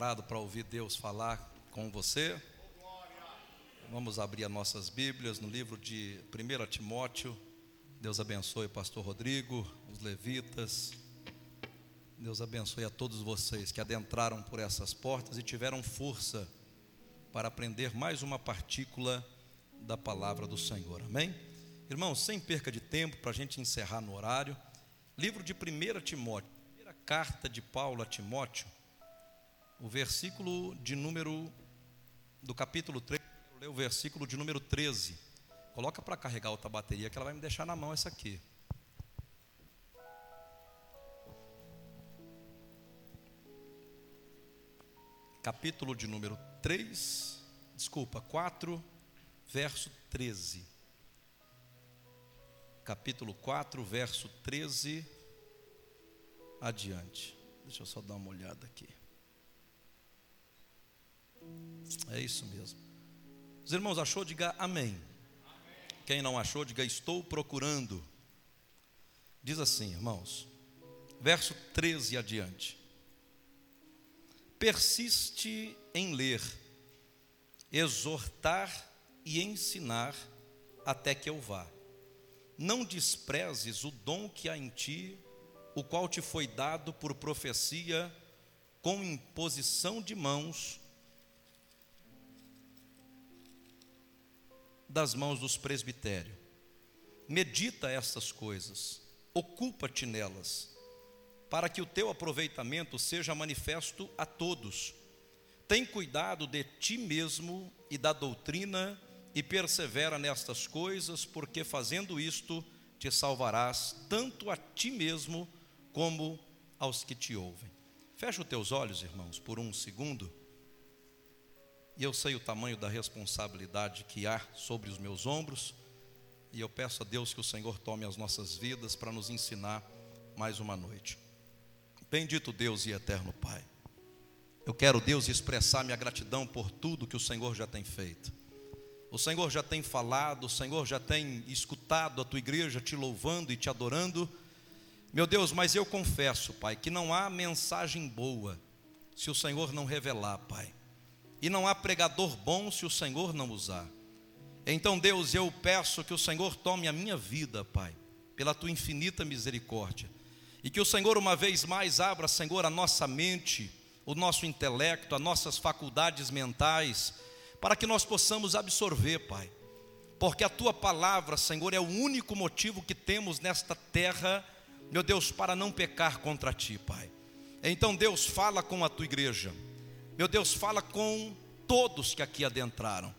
Preparado para ouvir Deus falar com você? Vamos abrir as nossas Bíblias no livro de 1 Timóteo. Deus abençoe o pastor Rodrigo, os levitas. Deus abençoe a todos vocês que adentraram por essas portas e tiveram força para aprender mais uma partícula da palavra do Senhor. Amém? Irmãos, sem perca de tempo, para a gente encerrar no horário, livro de 1 Timóteo, primeira carta de Paulo a Timóteo o versículo de número do capítulo 3, vou ler o versículo de número 13. Coloca para carregar outra bateria que ela vai me deixar na mão essa aqui. Capítulo de número 3, desculpa, 4, verso 13. Capítulo 4, verso 13 adiante. Deixa eu só dar uma olhada aqui. É isso mesmo. Os irmãos achou, diga amém. amém. Quem não achou, diga estou procurando. Diz assim, irmãos, verso 13 adiante. Persiste em ler, exortar e ensinar até que eu vá. Não desprezes o dom que há em ti, o qual te foi dado por profecia, com imposição de mãos das mãos dos presbitérios. Medita estas coisas, ocupa-te nelas, para que o teu aproveitamento seja manifesto a todos. Tem cuidado de ti mesmo e da doutrina, e persevera nestas coisas, porque fazendo isto te salvarás tanto a ti mesmo como aos que te ouvem. Fecha os teus olhos, irmãos, por um segundo. E eu sei o tamanho da responsabilidade que há sobre os meus ombros. E eu peço a Deus que o Senhor tome as nossas vidas para nos ensinar mais uma noite. Bendito Deus e eterno Pai. Eu quero, Deus, expressar minha gratidão por tudo que o Senhor já tem feito. O Senhor já tem falado, o Senhor já tem escutado a tua igreja te louvando e te adorando. Meu Deus, mas eu confesso, Pai, que não há mensagem boa se o Senhor não revelar, Pai e não há pregador bom se o Senhor não usar. Então, Deus, eu peço que o Senhor tome a minha vida, Pai, pela tua infinita misericórdia, e que o Senhor, uma vez mais, abra, Senhor, a nossa mente, o nosso intelecto, as nossas faculdades mentais, para que nós possamos absorver, Pai, porque a tua palavra, Senhor, é o único motivo que temos nesta terra, meu Deus, para não pecar contra ti, Pai. Então, Deus, fala com a tua igreja meu Deus, fala com todos que aqui adentraram.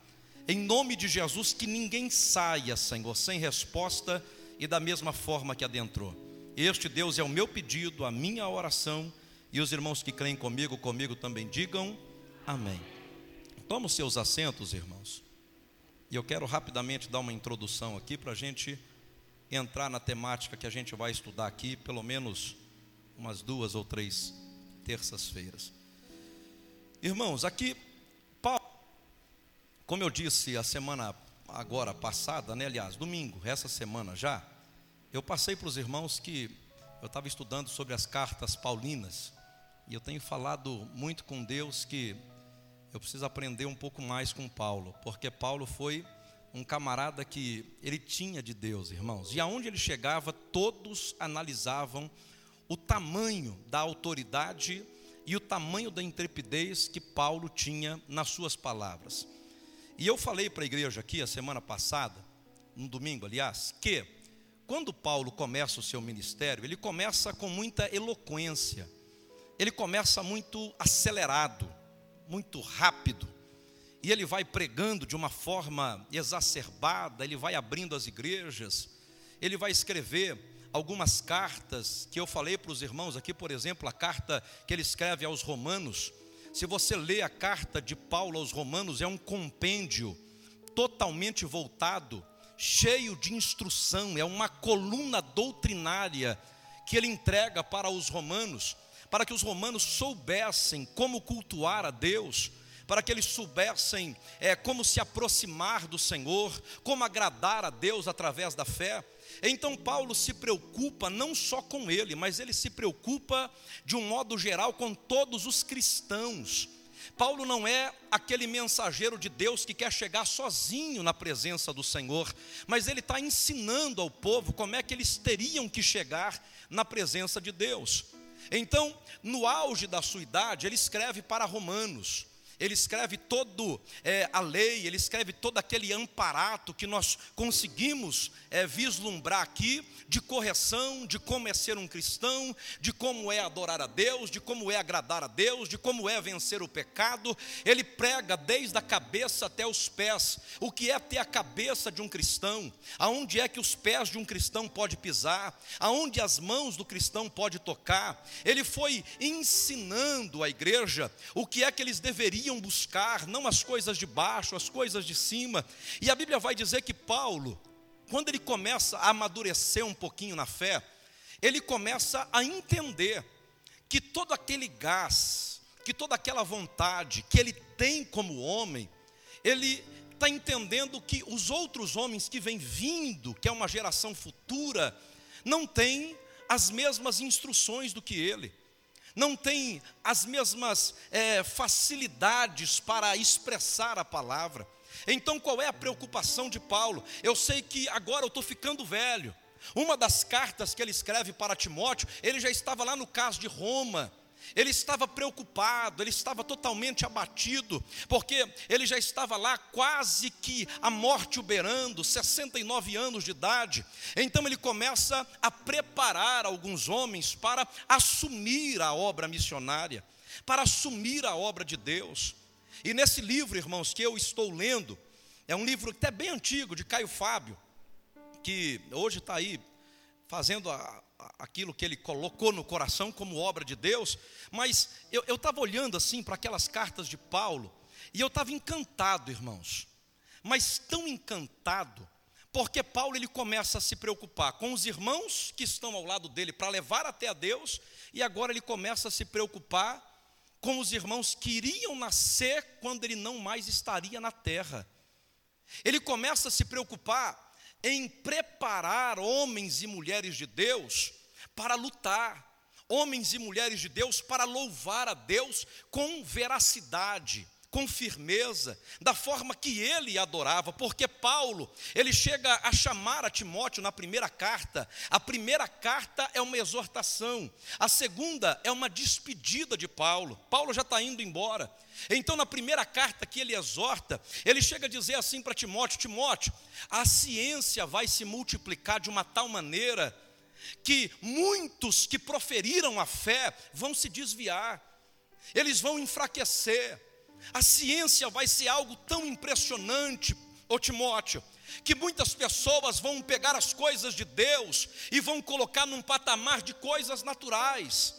Em nome de Jesus, que ninguém saia, Senhor, sem resposta e da mesma forma que adentrou. Este Deus é o meu pedido, a minha oração, e os irmãos que creem comigo, comigo também digam amém. Toma os seus assentos, irmãos. E eu quero rapidamente dar uma introdução aqui para a gente entrar na temática que a gente vai estudar aqui, pelo menos umas duas ou três terças-feiras. Irmãos, aqui, Paulo, como eu disse a semana agora passada, né, aliás, domingo, essa semana já, eu passei para os irmãos que eu estava estudando sobre as cartas paulinas, e eu tenho falado muito com Deus que eu preciso aprender um pouco mais com Paulo, porque Paulo foi um camarada que ele tinha de Deus, irmãos, e aonde ele chegava, todos analisavam o tamanho da autoridade e o tamanho da intrepidez que Paulo tinha nas suas palavras. E eu falei para a igreja aqui a semana passada, no domingo, aliás, que quando Paulo começa o seu ministério, ele começa com muita eloquência, ele começa muito acelerado, muito rápido, e ele vai pregando de uma forma exacerbada, ele vai abrindo as igrejas, ele vai escrever algumas cartas que eu falei para os irmãos aqui, por exemplo, a carta que ele escreve aos Romanos. Se você lê a carta de Paulo aos Romanos, é um compêndio totalmente voltado, cheio de instrução, é uma coluna doutrinária que ele entrega para os romanos, para que os romanos soubessem como cultuar a Deus, para que eles soubessem é, como se aproximar do Senhor, como agradar a Deus através da fé. Então Paulo se preocupa não só com ele, mas ele se preocupa de um modo geral com todos os cristãos. Paulo não é aquele mensageiro de Deus que quer chegar sozinho na presença do Senhor, mas ele está ensinando ao povo como é que eles teriam que chegar na presença de Deus. Então, no auge da sua idade, ele escreve para Romanos ele escreve todo é, a lei, ele escreve todo aquele amparato que nós conseguimos é, vislumbrar aqui de correção, de como é ser um cristão, de como é adorar a Deus, de como é agradar a Deus, de como é vencer o pecado. Ele prega desde a cabeça até os pés. O que é ter a cabeça de um cristão? Aonde é que os pés de um cristão pode pisar? Aonde as mãos do cristão pode tocar? Ele foi ensinando a igreja o que é que eles deveriam deveriam buscar, não as coisas de baixo, as coisas de cima. E a Bíblia vai dizer que Paulo, quando ele começa a amadurecer um pouquinho na fé, ele começa a entender que todo aquele gás, que toda aquela vontade que ele tem como homem, ele está entendendo que os outros homens que vêm vindo, que é uma geração futura, não têm as mesmas instruções do que ele não tem as mesmas é, facilidades para expressar a palavra. Então, qual é a preocupação de Paulo? Eu sei que agora eu estou ficando velho. Uma das cartas que ele escreve para Timóteo, ele já estava lá no caso de Roma. Ele estava preocupado, ele estava totalmente abatido, porque ele já estava lá quase que a morte uberando, 69 anos de idade. Então ele começa a preparar alguns homens para assumir a obra missionária, para assumir a obra de Deus. E nesse livro, irmãos, que eu estou lendo, é um livro até bem antigo, de Caio Fábio, que hoje está aí fazendo a, aquilo que ele colocou no coração como obra de Deus, mas eu estava olhando assim para aquelas cartas de Paulo, e eu estava encantado, irmãos, mas tão encantado, porque Paulo ele começa a se preocupar com os irmãos que estão ao lado dele para levar até a Deus, e agora ele começa a se preocupar com os irmãos que iriam nascer quando ele não mais estaria na terra. Ele começa a se preocupar em preparar homens e mulheres de Deus para lutar, homens e mulheres de Deus para louvar a Deus com veracidade, com firmeza, da forma que ele adorava, porque Paulo, ele chega a chamar a Timóteo na primeira carta. A primeira carta é uma exortação, a segunda é uma despedida de Paulo. Paulo já está indo embora. Então, na primeira carta que ele exorta, ele chega a dizer assim para Timóteo: Timóteo, a ciência vai se multiplicar de uma tal maneira que muitos que proferiram a fé vão se desviar, eles vão enfraquecer. A ciência vai ser algo tão impressionante, ô Timóteo, que muitas pessoas vão pegar as coisas de Deus e vão colocar num patamar de coisas naturais.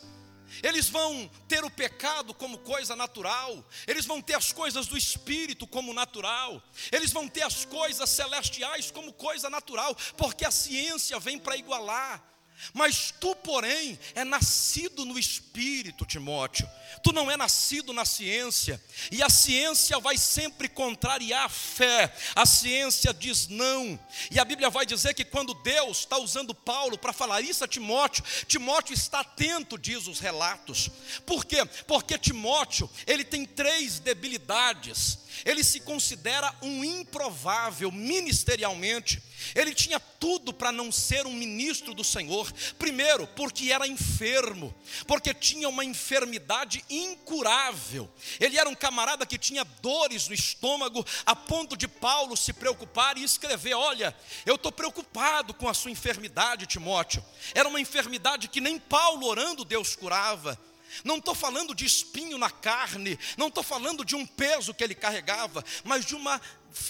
Eles vão ter o pecado como coisa natural, eles vão ter as coisas do espírito como natural, eles vão ter as coisas celestiais como coisa natural, porque a ciência vem para igualar. Mas tu, porém, é nascido no espírito, Timóteo. Tu não é nascido na ciência. E a ciência vai sempre contrariar a fé. A ciência diz não. E a Bíblia vai dizer que quando Deus está usando Paulo para falar isso a Timóteo, Timóteo está atento, diz os relatos. Por quê? Porque Timóteo, ele tem três debilidades ele se considera um improvável ministerialmente. Ele tinha tudo para não ser um ministro do Senhor. Primeiro, porque era enfermo, porque tinha uma enfermidade incurável. Ele era um camarada que tinha dores no estômago, a ponto de Paulo se preocupar e escrever: Olha, eu estou preocupado com a sua enfermidade, Timóteo. Era uma enfermidade que nem Paulo orando Deus curava. Não estou falando de espinho na carne, não estou falando de um peso que ele carregava, mas de uma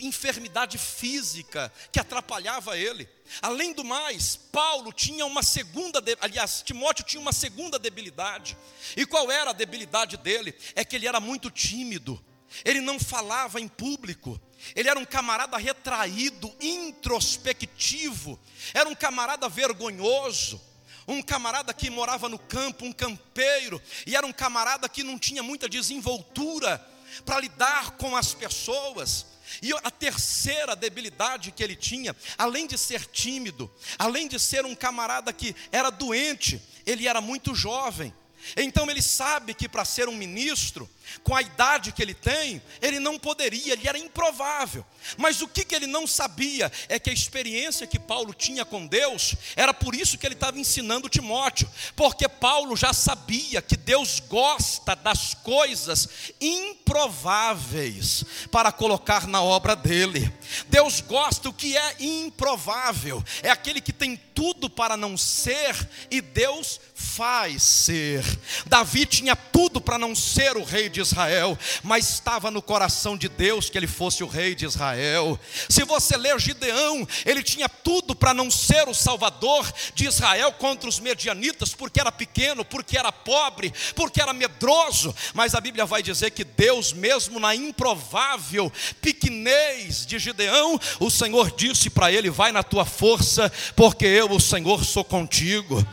enfermidade física que atrapalhava ele. Além do mais, Paulo tinha uma segunda, aliás, Timóteo tinha uma segunda debilidade. E qual era a debilidade dele? É que ele era muito tímido. Ele não falava em público. Ele era um camarada retraído, introspectivo. Era um camarada vergonhoso um camarada que morava no campo, um campeiro, e era um camarada que não tinha muita desenvoltura para lidar com as pessoas. E a terceira debilidade que ele tinha, além de ser tímido, além de ser um camarada que era doente, ele era muito jovem. Então ele sabe que para ser um ministro, com a idade que ele tem, ele não poderia, ele era improvável. Mas o que, que ele não sabia é que a experiência que Paulo tinha com Deus era por isso que ele estava ensinando Timóteo, porque Paulo já sabia que Deus gosta das coisas improváveis para colocar na obra dele. Deus gosta o que é improvável, é aquele que tem tudo para não ser e Deus faz ser. Davi tinha tudo para não ser o rei de Israel, mas estava no coração de Deus que ele fosse o rei de Israel. Se você ler Gideão, ele tinha tudo para não ser o salvador de Israel contra os medianitas, porque era pequeno, porque era pobre, porque era medroso, mas a Bíblia vai dizer que Deus, mesmo na improvável pequenez de Gideão, o Senhor disse para ele: Vai na tua força, porque eu, o Senhor, sou contigo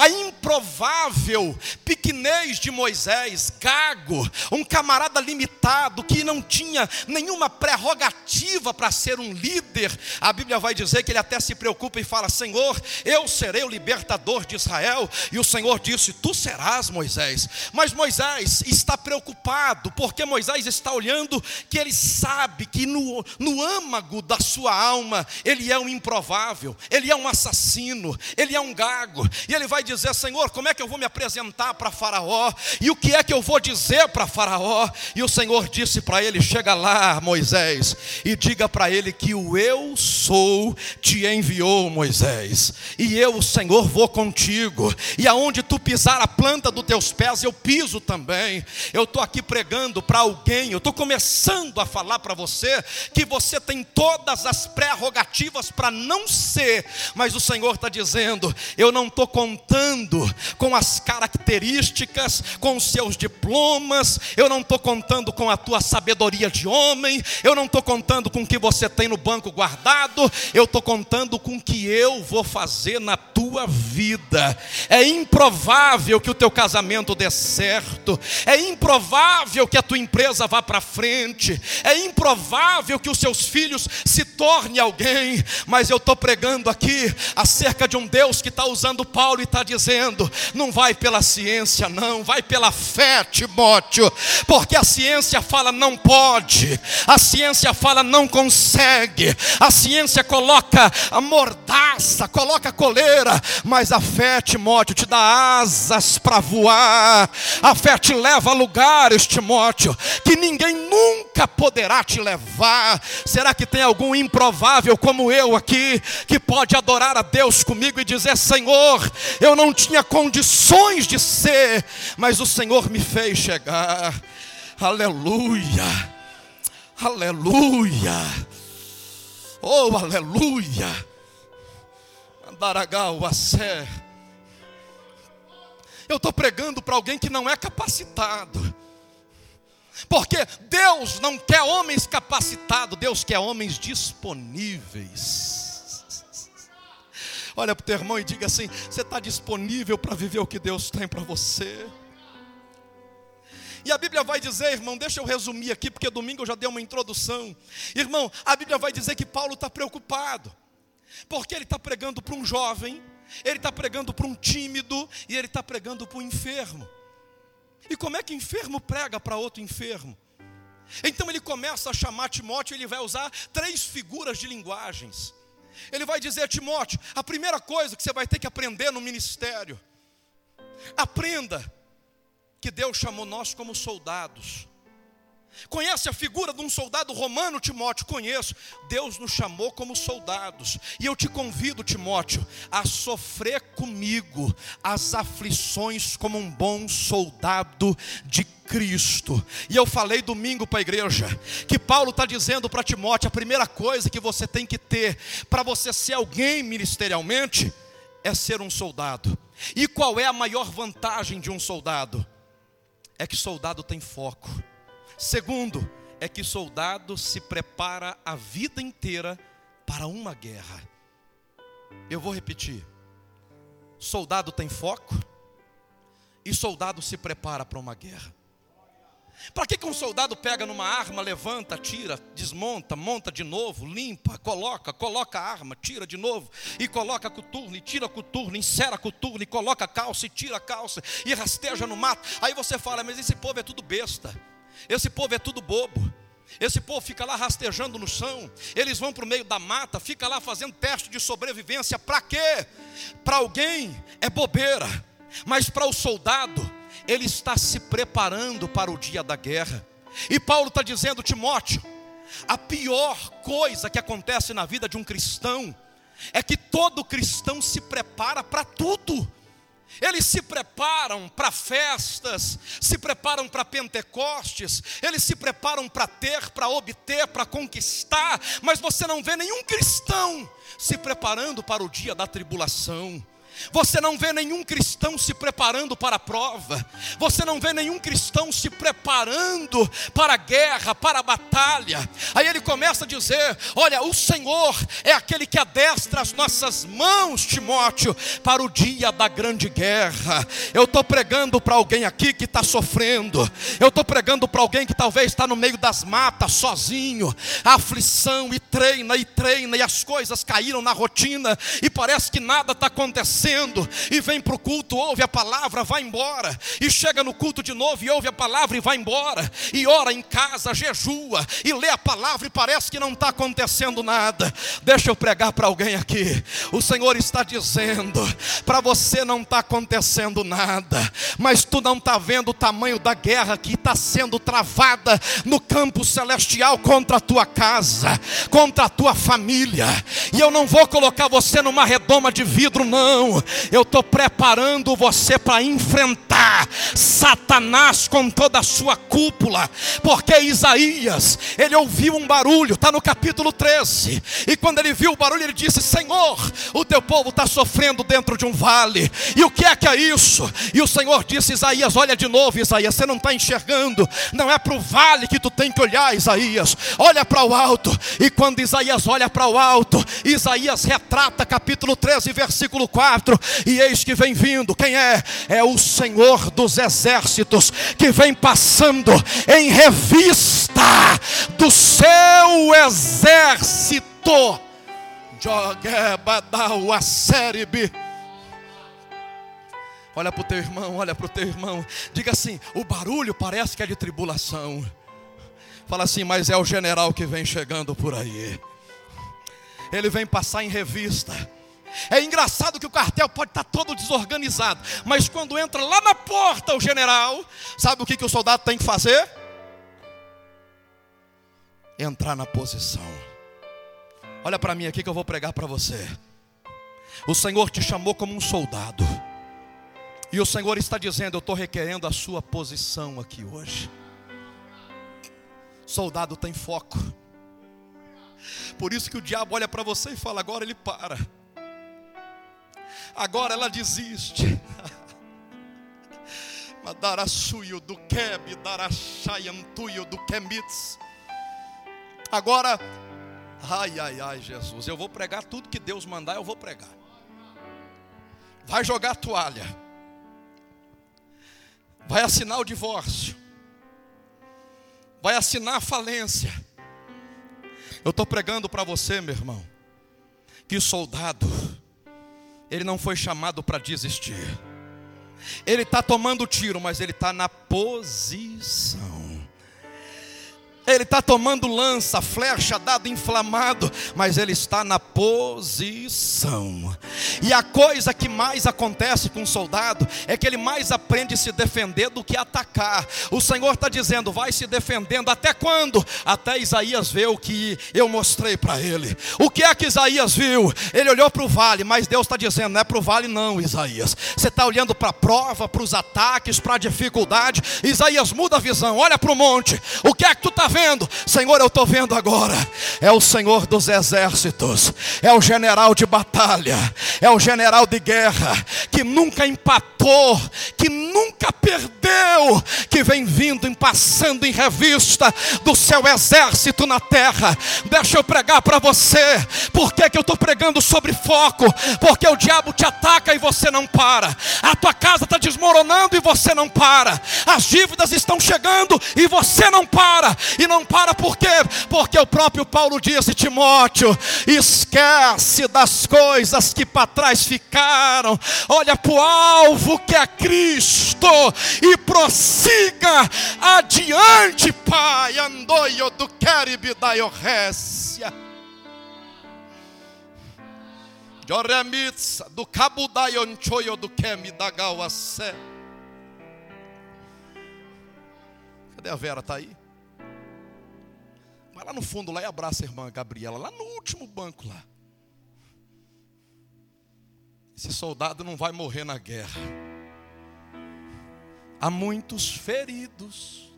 a improvável pequenez de Moisés, gago, um camarada limitado que não tinha nenhuma prerrogativa para ser um líder. A Bíblia vai dizer que ele até se preocupa e fala: Senhor, eu serei o libertador de Israel. E o Senhor disse: Tu serás Moisés. Mas Moisés está preocupado, porque Moisés está olhando que ele sabe que no, no âmago da sua alma ele é um improvável, ele é um assassino, ele é um gago. E ele vai dizer: Senhor, como é que eu vou me apresentar para Faraó? E o que é que eu vou dizer para Faraó? E o Senhor disse para ele: Chega lá, Moisés, e diga para ele que o eu sou te enviou, Moisés, e eu, o Senhor, vou contigo, e aonde tu pisar a planta dos teus pés, eu piso também. Eu estou aqui pregando para alguém, eu estou começando a falar para você que você tem todas as prerrogativas para não ser, mas o Senhor está dizendo: Eu não estou com contando com as características, com os seus diplomas, eu não estou contando com a tua sabedoria de homem, eu não estou contando com o que você tem no banco guardado, eu estou contando com o que eu vou fazer na vida. É improvável que o teu casamento dê certo, é improvável que a tua empresa vá para frente, é improvável que os seus filhos se tornem alguém, mas eu estou pregando aqui acerca de um Deus que está usando Paulo Paulo está dizendo: não vai pela ciência, não, vai pela fé, Timóteo, porque a ciência fala não pode, a ciência fala não consegue, a ciência coloca a mordaça, coloca a coleira, mas a fé, Timóteo, te dá asas para voar, a fé te leva a lugares, Timóteo, que ninguém nunca poderá te levar. Será que tem algum improvável como eu aqui, que pode adorar a Deus comigo e dizer: Senhor, eu não tinha condições de ser, mas o Senhor me fez chegar. Aleluia, aleluia, oh aleluia. Andaragal, Assé. Eu estou pregando para alguém que não é capacitado. Porque Deus não quer homens capacitados, Deus quer homens disponíveis. Olha para o teu irmão e diga assim: você está disponível para viver o que Deus tem para você? E a Bíblia vai dizer, irmão, deixa eu resumir aqui, porque domingo eu já dei uma introdução. Irmão, a Bíblia vai dizer que Paulo está preocupado, porque ele está pregando para um jovem, ele está pregando para um tímido e ele está pregando para um enfermo. E como é que enfermo prega para outro enfermo? Então ele começa a chamar Timóteo, ele vai usar três figuras de linguagens. Ele vai dizer a Timóteo: a primeira coisa que você vai ter que aprender no ministério, aprenda que Deus chamou nós como soldados. Conhece a figura de um soldado romano, Timóteo? Conheço. Deus nos chamou como soldados. E eu te convido, Timóteo, a sofrer comigo as aflições como um bom soldado de Cristo. E eu falei domingo para a igreja que Paulo está dizendo para Timóteo: a primeira coisa que você tem que ter para você ser alguém ministerialmente é ser um soldado. E qual é a maior vantagem de um soldado? É que soldado tem foco. Segundo, é que soldado se prepara a vida inteira para uma guerra. Eu vou repetir: soldado tem foco e soldado se prepara para uma guerra. Para que, que um soldado pega numa arma, levanta, tira, desmonta, monta de novo, limpa, coloca, coloca a arma, tira de novo, e coloca coturno, e tira coturno, insera coturno, e coloca calça, e tira calça, e rasteja no mato. Aí você fala, mas esse povo é tudo besta, esse povo é tudo bobo. Esse povo fica lá rastejando no chão, eles vão para o meio da mata, fica lá fazendo teste de sobrevivência, para quê? Para alguém é bobeira, mas para o soldado, ele está se preparando para o dia da guerra. E Paulo está dizendo, Timóteo, a pior coisa que acontece na vida de um cristão é que todo cristão se prepara para tudo. Eles se preparam para festas, se preparam para Pentecostes, eles se preparam para ter, para obter, para conquistar, mas você não vê nenhum cristão se preparando para o dia da tribulação. Você não vê nenhum cristão se preparando para a prova. Você não vê nenhum cristão se preparando para a guerra, para a batalha. Aí ele começa a dizer: Olha, o Senhor é aquele que adestra as nossas mãos, Timóteo, para o dia da grande guerra. Eu estou pregando para alguém aqui que está sofrendo. Eu estou pregando para alguém que talvez está no meio das matas, sozinho, a aflição, e treina, e treina, e as coisas caíram na rotina, e parece que nada está acontecendo e vem para o culto, ouve a palavra, vai embora, e chega no culto de novo e ouve a palavra e vai embora, e ora em casa, jejua, e lê a palavra e parece que não está acontecendo nada. Deixa eu pregar para alguém aqui. O Senhor está dizendo: para você não está acontecendo nada, mas tu não está vendo o tamanho da guerra que está sendo travada no campo celestial contra a tua casa, contra a tua família, e eu não vou colocar você numa redoma de vidro, não eu estou preparando você para enfrentar Satanás com toda a sua cúpula, porque Isaías, ele ouviu um barulho, está no capítulo 13, e quando ele viu o barulho, ele disse: Senhor, o teu povo está sofrendo dentro de um vale, e o que é que é isso? E o Senhor disse: Isaías, olha de novo, Isaías, você não está enxergando, não é para o vale que tu tem que olhar, Isaías, olha para o alto, e quando Isaías olha para o alto, Isaías retrata capítulo 13, versículo 4 e eis que vem vindo, quem é? É o Senhor dos exércitos, que vem passando em revista do seu exército. Olha para o teu irmão, olha para o teu irmão. Diga assim: o barulho parece que é de tribulação. Fala assim, mas é o general que vem chegando por aí. Ele vem passar em revista é engraçado que o quartel pode estar todo desorganizado, mas quando entra lá na porta o general, sabe o que, que o soldado tem que fazer? Entrar na posição. Olha para mim aqui que eu vou pregar para você. O Senhor te chamou como um soldado, e o Senhor está dizendo: Eu estou requerendo a sua posição aqui hoje. Soldado tem foco. Por isso que o diabo olha para você e fala: agora ele para agora ela desiste. Do Keb, do Kemitz. Agora, ai, ai, ai, Jesus, eu vou pregar tudo que Deus mandar, eu vou pregar. Vai jogar a toalha. Vai assinar o divórcio. Vai assinar a falência. Eu estou pregando para você, meu irmão, que soldado ele não foi chamado para desistir. Ele está tomando tiro, mas ele está na posição. Ele está tomando lança, flecha, dado inflamado, mas ele está na posição. E a coisa que mais acontece com o soldado é que ele mais aprende a se defender do que atacar. O Senhor está dizendo: vai se defendendo até quando? Até Isaías ver o que eu mostrei para ele. O que é que Isaías viu? Ele olhou para o vale, mas Deus está dizendo: não é para o vale, não, Isaías. Você está olhando para a prova, para os ataques, para a dificuldade. Isaías muda a visão, olha para o monte. O que é que tu está vendo? Vendo. Senhor, eu estou vendo agora. É o Senhor dos exércitos, é o general de batalha, é o general de guerra, que nunca empatou, que nunca perdeu, que vem vindo, passando em revista do seu exército na terra. Deixa eu pregar para você. Por que, que eu estou pregando sobre foco? Porque o diabo te ataca e você não para. A tua casa está desmoronando e você não para. As dívidas estão chegando e você não para. E não para por quê? Porque o próprio Paulo disse: Timóteo, esquece das coisas que para trás ficaram. Olha para o alvo que é Cristo e prossiga adiante, Pai. Andoio do Queribe da Iorrécia. Joremitsa do Cabo da Yonchoyo do Kemi da Gauacé. Cadê a Vera? Está aí? Vai lá no fundo lá e abraça a irmã Gabriela, lá no último banco lá. Esse soldado não vai morrer na guerra. Há muitos feridos.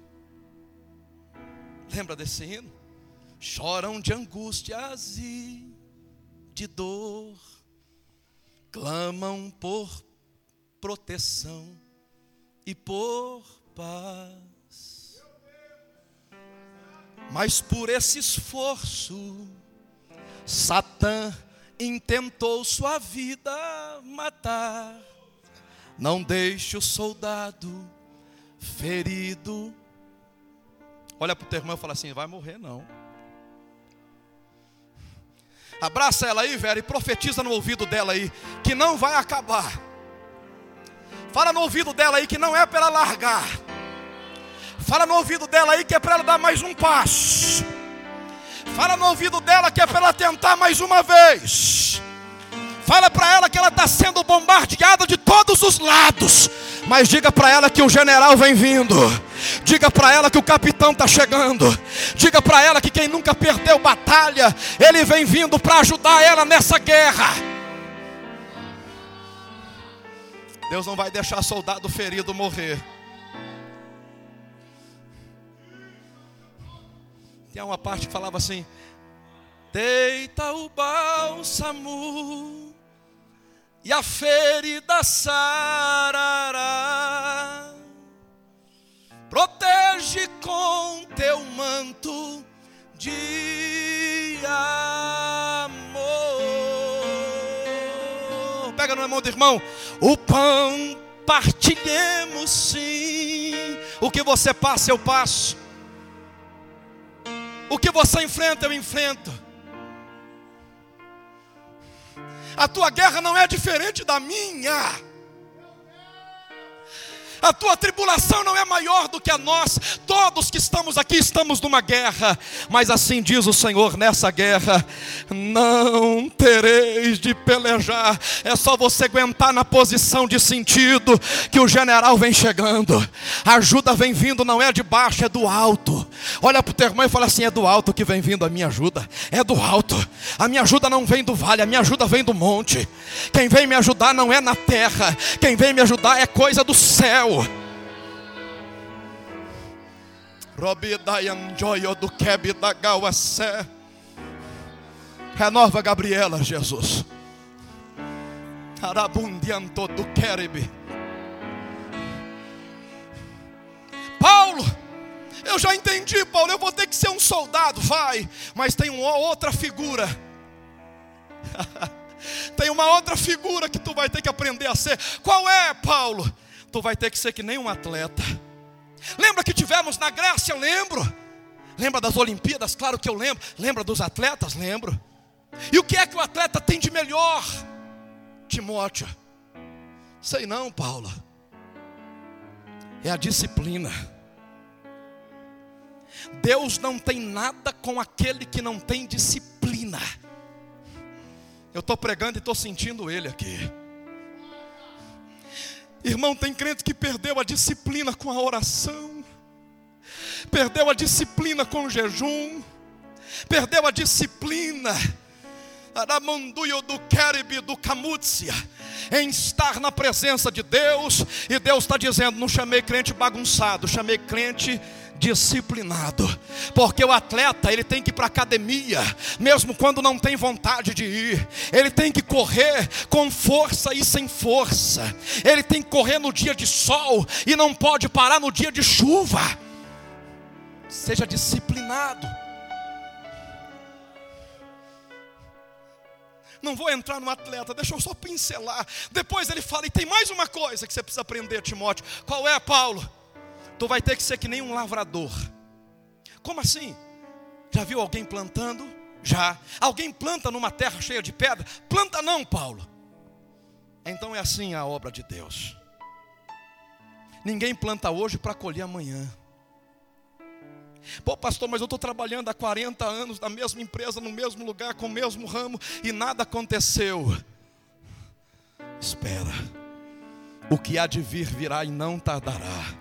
Lembra desse hino? Choram de angústias e de dor, clamam por proteção e por paz. Mas por esse esforço, Satã intentou sua vida matar. Não deixe o soldado ferido. Olha para o teu irmão e fala assim: vai morrer não. Abraça ela aí, velho, e profetiza no ouvido dela aí que não vai acabar. Fala no ouvido dela aí que não é para largar. Fala no ouvido dela aí que é para ela dar mais um passo. Fala no ouvido dela que é para ela tentar mais uma vez. Fala para ela que ela está sendo bombardeada de todos os lados. Mas diga para ela que o general vem vindo. Diga para ela que o capitão está chegando. Diga para ela que quem nunca perdeu batalha, ele vem vindo para ajudar ela nessa guerra. Deus não vai deixar soldado ferido morrer. Tem uma parte que falava assim: Deita o bálsamo e a ferida sarará. Protege com teu manto de amor. Pega na mão do irmão. O pão partilhemos sim. O que você passa, eu passo. O que você enfrenta, eu enfrento. A tua guerra não é diferente da minha. A tua tribulação não é maior do que a nossa. Todos que estamos aqui estamos numa guerra, mas assim diz o Senhor nessa guerra: não tereis de pelejar. É só você aguentar na posição de sentido que o general vem chegando. A ajuda vem vindo, não é de baixo, é do alto. Olha para o teu irmão e fala assim: é do alto que vem vindo a minha ajuda. É do alto. A minha ajuda não vem do vale, a minha ajuda vem do monte. Quem vem me ajudar não é na terra, quem vem me ajudar é coisa do céu céu. Renova Gabriela, Jesus. Arabundianto do Queribe. Paulo, eu já entendi, Paulo. Eu vou ter que ser um soldado, vai. Mas tem uma outra figura. tem uma outra figura que tu vai ter que aprender a ser. Qual é, Paulo? Tu vai ter que ser que nem um atleta. Lembra que tivemos na Grécia? Lembro. Lembra das Olimpíadas? Claro que eu lembro. Lembra dos atletas? Lembro. E o que é que o atleta tem de melhor? Timóteo. Sei não, Paula. É a disciplina. Deus não tem nada com aquele que não tem disciplina. Eu estou pregando e estou sentindo ele aqui. Irmão, tem crente que perdeu a disciplina com a oração, perdeu a disciplina com o jejum, perdeu a disciplina Aramanduio do Queribe do Camúcia, em estar na presença de Deus, e Deus está dizendo: não chamei crente bagunçado, chamei crente disciplinado, porque o atleta ele tem que ir para academia, mesmo quando não tem vontade de ir, ele tem que correr com força e sem força, ele tem que correr no dia de sol e não pode parar no dia de chuva. Seja disciplinado. Não vou entrar no atleta, deixa eu só pincelar. Depois ele fala, e tem mais uma coisa que você precisa aprender, Timóteo. Qual é, Paulo? Tu vai ter que ser que nem um lavrador. Como assim? Já viu alguém plantando? Já. Alguém planta numa terra cheia de pedra? Planta não, Paulo. Então é assim a obra de Deus. Ninguém planta hoje para colher amanhã. Pô, pastor, mas eu estou trabalhando há 40 anos na mesma empresa, no mesmo lugar, com o mesmo ramo e nada aconteceu. Espera, o que há de vir virá e não tardará.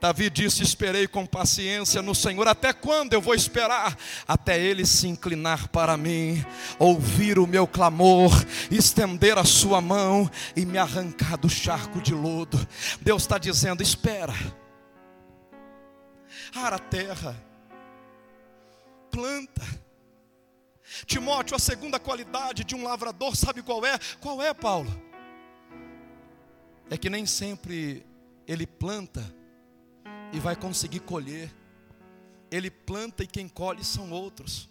Davi disse: Esperei com paciência no Senhor. Até quando eu vou esperar? Até Ele se inclinar para mim, ouvir o meu clamor, estender a sua mão e me arrancar do charco de lodo. Deus está dizendo: Espera, ara a terra, planta. Timóteo, a segunda qualidade de um lavrador, sabe qual é? Qual é, Paulo? É que nem sempre ele planta e vai conseguir colher. Ele planta e quem colhe são outros.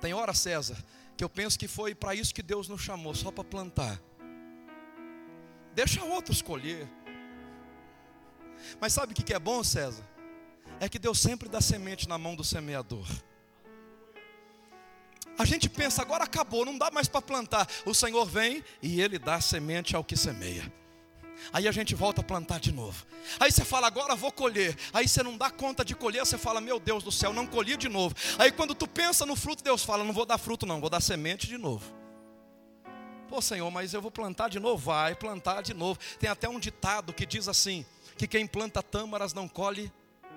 Tem hora, César, que eu penso que foi para isso que Deus nos chamou, só para plantar. Deixa outros colher. Mas sabe o que é bom, César? É que Deus sempre dá semente na mão do semeador. A gente pensa, agora acabou, não dá mais para plantar. O Senhor vem e Ele dá semente ao que semeia. Aí a gente volta a plantar de novo. Aí você fala, agora vou colher. Aí você não dá conta de colher, você fala, meu Deus do céu, não colhi de novo. Aí quando tu pensa no fruto, Deus fala, não vou dar fruto, não, vou dar semente de novo. Pô, Senhor, mas eu vou plantar de novo? Vai plantar de novo. Tem até um ditado que diz assim: que quem planta tâmaras não colhe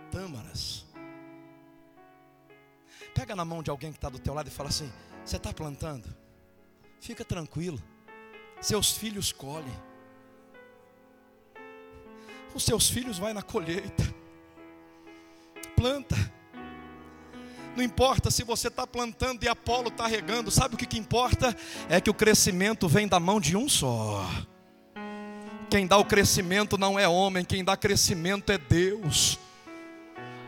tâmaras. Pega na mão de alguém que está do teu lado e fala assim: você está plantando? Fica tranquilo, seus filhos colhem os seus filhos vai na colheita. Planta. Não importa se você está plantando e Apolo está regando, sabe o que, que importa? É que o crescimento vem da mão de um só. Quem dá o crescimento não é homem, quem dá crescimento é Deus.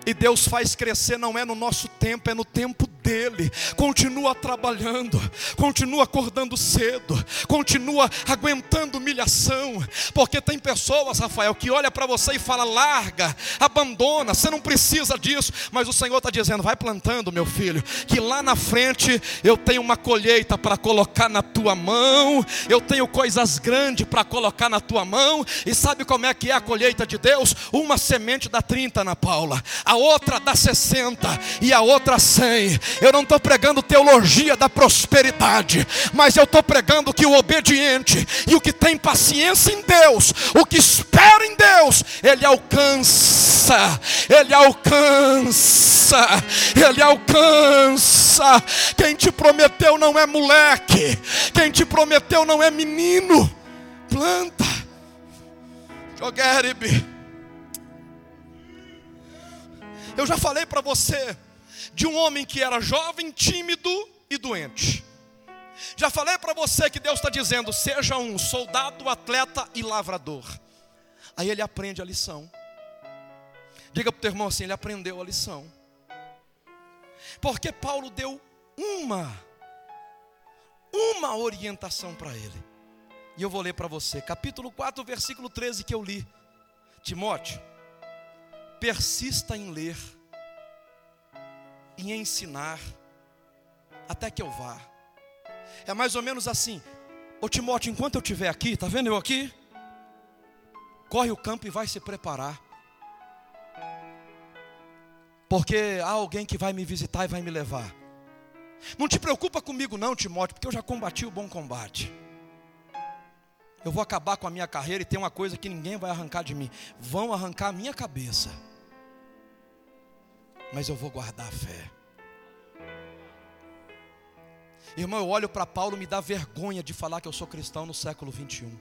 E Deus faz crescer não é no nosso tempo, é no tempo dele. Continua trabalhando, continua acordando cedo, continua aguentando humilhação, porque tem pessoas, Rafael, que olha para você e fala: larga, abandona, você não precisa disso. Mas o Senhor está dizendo: vai plantando, meu filho, que lá na frente eu tenho uma colheita para colocar na tua mão, eu tenho coisas grandes para colocar na tua mão. E sabe como é que é a colheita de Deus? Uma semente dá 30 na Paula, a outra dá 60 e a outra 100. Eu não estou pregando teologia da prosperidade, mas eu estou pregando que o obediente e o que tem paciência em Deus, o que espera em Deus, ele alcança, ele alcança, ele alcança. Quem te prometeu não é moleque, quem te prometeu não é menino. Planta, Jogueribe. Eu já falei para você de um homem que era jovem, tímido e doente. Já falei para você que Deus está dizendo: seja um soldado, atleta e lavrador. Aí ele aprende a lição. Diga para o teu irmão assim: ele aprendeu a lição. Porque Paulo deu uma, uma orientação para ele. E eu vou ler para você, capítulo 4, versículo 13 que eu li. Timóteo, persista em ler e ensinar até que eu vá. É mais ou menos assim. Ô Timóteo, enquanto eu estiver aqui, tá vendo eu aqui? Corre o campo e vai se preparar. Porque há alguém que vai me visitar e vai me levar. Não te preocupa comigo não, Timóteo, porque eu já combati o bom combate. Eu vou acabar com a minha carreira e tem uma coisa que ninguém vai arrancar de mim. Vão arrancar a minha cabeça. Mas eu vou guardar a fé. Irmão, eu olho para Paulo e me dá vergonha de falar que eu sou cristão no século 21.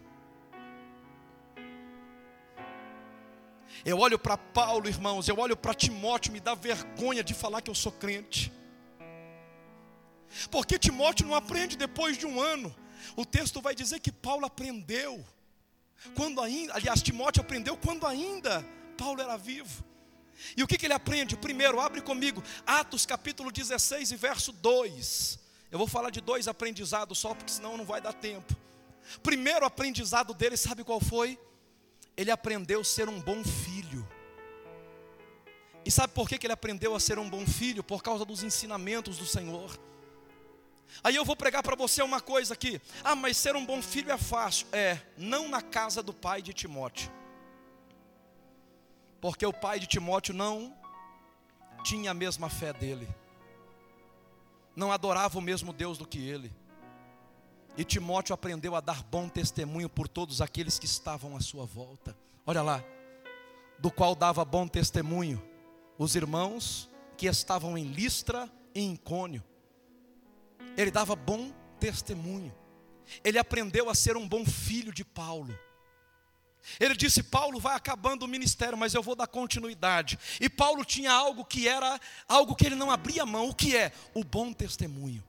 Eu olho para Paulo, irmãos, eu olho para Timóteo, me dá vergonha de falar que eu sou crente. Porque Timóteo não aprende depois de um ano. O texto vai dizer que Paulo aprendeu. Quando ainda, aliás, Timóteo aprendeu quando ainda Paulo era vivo. E o que, que ele aprende? Primeiro, abre comigo, Atos capítulo 16 e verso 2. Eu vou falar de dois aprendizados só, porque senão não vai dar tempo. Primeiro aprendizado dele, sabe qual foi? Ele aprendeu a ser um bom filho. E sabe por que, que ele aprendeu a ser um bom filho? Por causa dos ensinamentos do Senhor. Aí eu vou pregar para você uma coisa aqui. Ah, mas ser um bom filho é fácil. É, não na casa do pai de Timóteo. Porque o pai de Timóteo não tinha a mesma fé dele. Não adorava o mesmo Deus do que ele. E Timóteo aprendeu a dar bom testemunho por todos aqueles que estavam à sua volta. Olha lá, do qual dava bom testemunho os irmãos que estavam em Listra e em Cônio ele dava bom testemunho. Ele aprendeu a ser um bom filho de Paulo. Ele disse: Paulo vai acabando o ministério, mas eu vou dar continuidade. E Paulo tinha algo que era algo que ele não abria mão. O que é? O bom testemunho.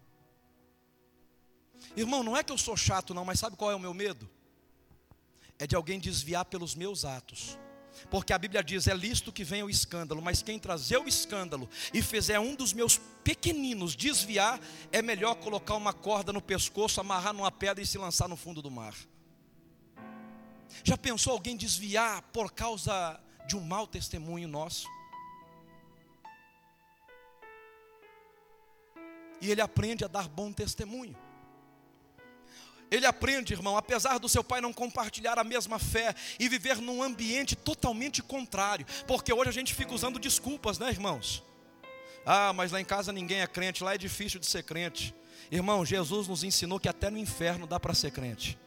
Irmão, não é que eu sou chato, não, mas sabe qual é o meu medo? É de alguém desviar pelos meus atos. Porque a Bíblia diz: é listo que venha o escândalo, mas quem trazer o escândalo e fizer um dos meus pequeninos desviar, é melhor colocar uma corda no pescoço, amarrar numa pedra e se lançar no fundo do mar. Já pensou alguém desviar por causa de um mau testemunho nosso? E ele aprende a dar bom testemunho. Ele aprende, irmão, apesar do seu pai não compartilhar a mesma fé e viver num ambiente totalmente contrário, porque hoje a gente fica usando desculpas, né, irmãos? Ah, mas lá em casa ninguém é crente, lá é difícil de ser crente. Irmão, Jesus nos ensinou que até no inferno dá para ser crente.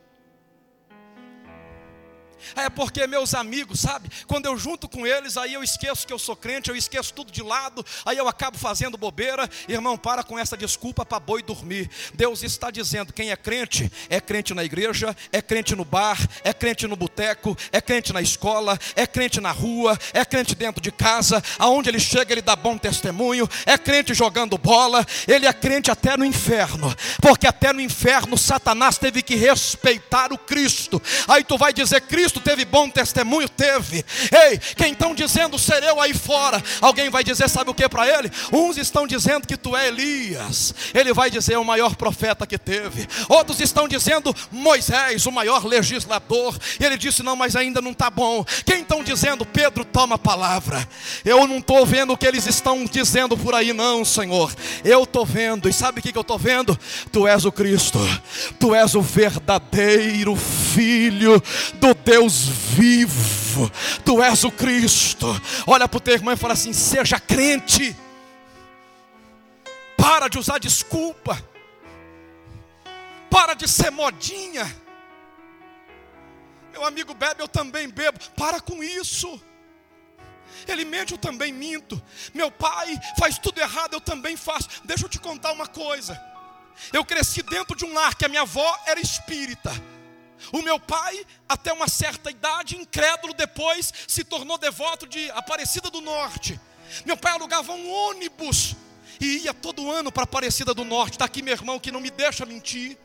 É porque meus amigos, sabe? Quando eu junto com eles, aí eu esqueço que eu sou crente, eu esqueço tudo de lado, aí eu acabo fazendo bobeira. Irmão, para com essa desculpa para boi dormir. Deus está dizendo: quem é crente, é crente na igreja, é crente no bar, é crente no boteco, é crente na escola, é crente na rua, é crente dentro de casa, aonde ele chega, ele dá bom testemunho, é crente jogando bola, ele é crente até no inferno, porque até no inferno Satanás teve que respeitar o Cristo. Aí tu vai dizer: Cristo Cristo teve bom testemunho? Teve. Ei, quem estão dizendo ser eu aí fora? Alguém vai dizer, sabe o que para ele? Uns estão dizendo que tu é Elias. Ele vai dizer, o maior profeta que teve. Outros estão dizendo Moisés, o maior legislador. E ele disse, não, mas ainda não está bom. Quem estão dizendo, Pedro, toma a palavra. Eu não estou vendo o que eles estão dizendo por aí, não, Senhor. Eu estou vendo. E sabe o que, que eu estou vendo? Tu és o Cristo. Tu és o verdadeiro Filho do Deus Deus vivo, tu és o Cristo. Olha para o teu irmão e fala assim: seja crente. Para de usar desculpa. Para de ser modinha. Meu amigo bebe, eu também bebo. Para com isso. Ele mente, eu também minto. Meu pai faz tudo errado, eu também faço. Deixa eu te contar uma coisa. Eu cresci dentro de um lar que a minha avó era espírita. O meu pai, até uma certa idade, incrédulo, depois se tornou devoto de Aparecida do Norte. Meu pai alugava um ônibus e ia todo ano para Aparecida do Norte. Está aqui meu irmão que não me deixa mentir.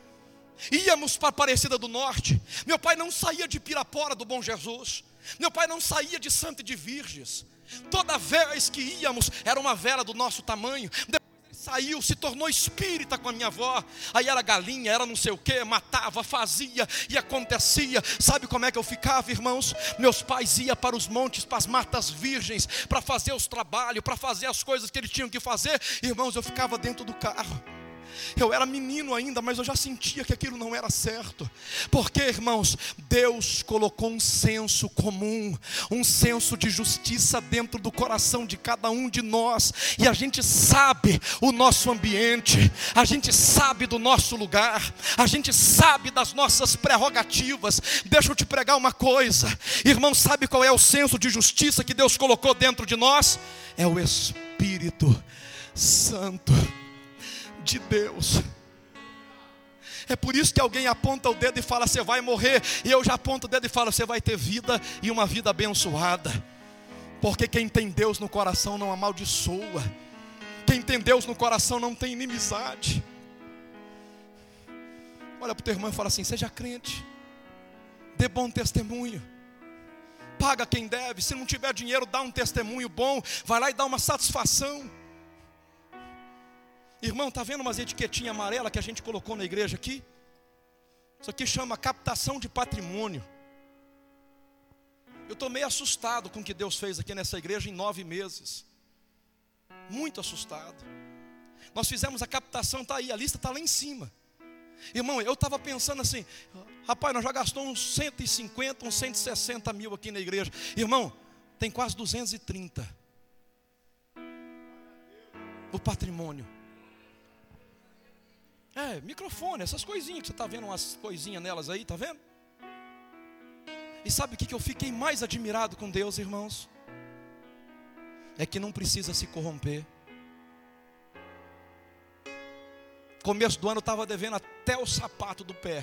Íamos para Aparecida do Norte. Meu pai não saía de Pirapora do Bom Jesus. Meu pai não saía de Santa e de Virges. Toda vez que íamos, era uma vela do nosso tamanho saiu, se tornou espírita com a minha avó. Aí era galinha, era não sei o que, matava, fazia e acontecia. Sabe como é que eu ficava, irmãos? Meus pais iam para os montes, para as matas virgens, para fazer os trabalhos, para fazer as coisas que eles tinham que fazer. Irmãos, eu ficava dentro do carro. Eu era menino ainda, mas eu já sentia que aquilo não era certo. Porque, irmãos, Deus colocou um senso comum, um senso de justiça dentro do coração de cada um de nós, e a gente sabe o nosso ambiente, a gente sabe do nosso lugar, a gente sabe das nossas prerrogativas. Deixa eu te pregar uma coisa, irmão, sabe qual é o senso de justiça que Deus colocou dentro de nós? É o Espírito Santo de Deus. É por isso que alguém aponta o dedo e fala: Você vai morrer. E eu já aponto o dedo e falo: Você vai ter vida e uma vida abençoada. Porque quem tem Deus no coração não amaldiçoa. Quem tem Deus no coração não tem inimizade. Olha para o teu irmão e fala assim: seja crente, dê bom testemunho, paga quem deve. Se não tiver dinheiro, dá um testemunho bom, vai lá e dá uma satisfação. Irmão, está vendo umas etiquetinhas amarelas que a gente colocou na igreja aqui? Isso aqui chama captação de patrimônio. Eu estou meio assustado com o que Deus fez aqui nessa igreja em nove meses. Muito assustado. Nós fizemos a captação, está aí, a lista está lá em cima. Irmão, eu estava pensando assim, rapaz, nós já gastamos uns 150, uns 160 mil aqui na igreja. Irmão, tem quase 230. O patrimônio. É, microfone, essas coisinhas que você está vendo, umas coisinhas nelas aí, está vendo? E sabe o que eu fiquei mais admirado com Deus, irmãos? É que não precisa se corromper. Começo do ano eu estava devendo até o sapato do pé.